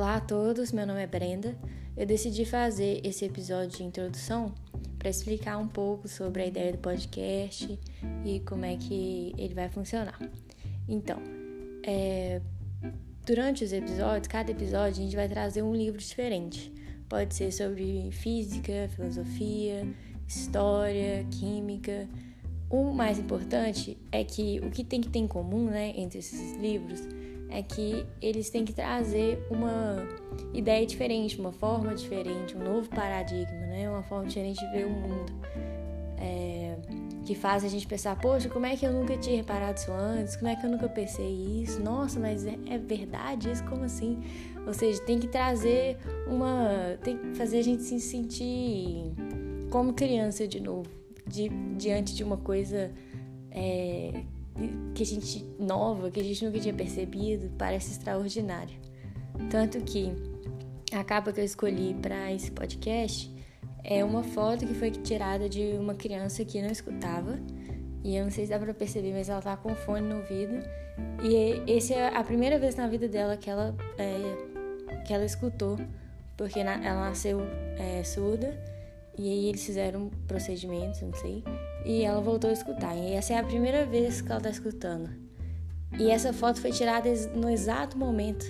Olá a todos, meu nome é Brenda. Eu decidi fazer esse episódio de introdução para explicar um pouco sobre a ideia do podcast e como é que ele vai funcionar. Então, é, durante os episódios, cada episódio a gente vai trazer um livro diferente. Pode ser sobre física, filosofia, história, química. O mais importante é que o que tem que ter em comum né, entre esses livros é que eles têm que trazer uma ideia diferente, uma forma diferente, um novo paradigma, né? uma forma diferente de ver o mundo. É, que faz a gente pensar, poxa, como é que eu nunca tinha reparado isso antes? Como é que eu nunca pensei isso? Nossa, mas é, é verdade isso? Como assim? Ou seja, tem que trazer uma. tem que fazer a gente se sentir como criança de novo, de, diante de uma coisa. É, que a gente nova, que a gente nunca tinha percebido, parece extraordinário. Tanto que a capa que eu escolhi para esse podcast é uma foto que foi tirada de uma criança que não escutava. E eu não sei se dá para perceber, mas ela tá com fone no ouvido. E esse é a primeira vez na vida dela que ela, é, que ela escutou, porque na, ela nasceu é, surda. E aí eles fizeram procedimentos, não sei e ela voltou a escutar. E essa é a primeira vez que ela está escutando. E essa foto foi tirada no exato momento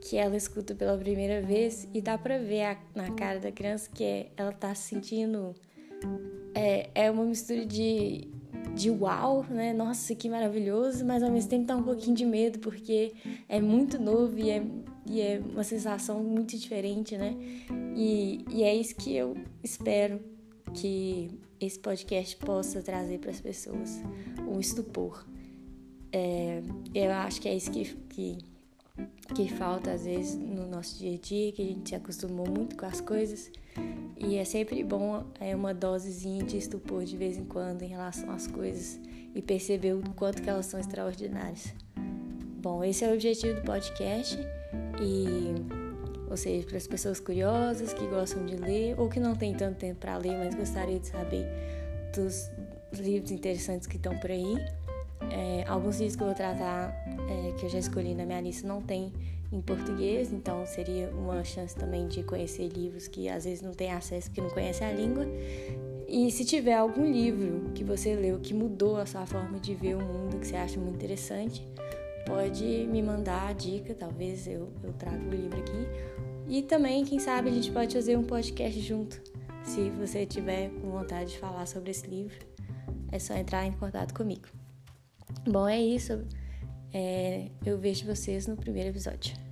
que ela escuta pela primeira vez e dá pra ver a, na cara da criança que é, ela tá se sentindo. É, é uma mistura de, de uau, né? Nossa, que maravilhoso, mas ao mesmo tempo tá um pouquinho de medo porque é muito novo e é, e é uma sensação muito diferente, né? E, e é isso que eu espero que esse podcast possa trazer para as pessoas um estupor. É, eu acho que é isso que, que, que falta às vezes no nosso dia a dia, que a gente se acostumou muito com as coisas e é sempre bom é uma dosezinha de estupor de vez em quando em relação às coisas e perceber o quanto que elas são extraordinárias. Bom, esse é o objetivo do podcast e ou seja, para as pessoas curiosas que gostam de ler ou que não têm tanto tempo para ler, mas gostaria de saber dos livros interessantes que estão por aí. É, alguns livros que eu vou tratar, é, que eu já escolhi na minha lista, não tem em português, então seria uma chance também de conhecer livros que às vezes não tem acesso porque não conhece a língua. E se tiver algum livro que você leu que mudou a sua forma de ver o mundo, que você acha muito interessante, pode me mandar a dica, talvez eu, eu traga o livro aqui. E também, quem sabe, a gente pode fazer um podcast junto. Se você tiver com vontade de falar sobre esse livro, é só entrar em contato comigo. Bom, é isso. É, eu vejo vocês no primeiro episódio.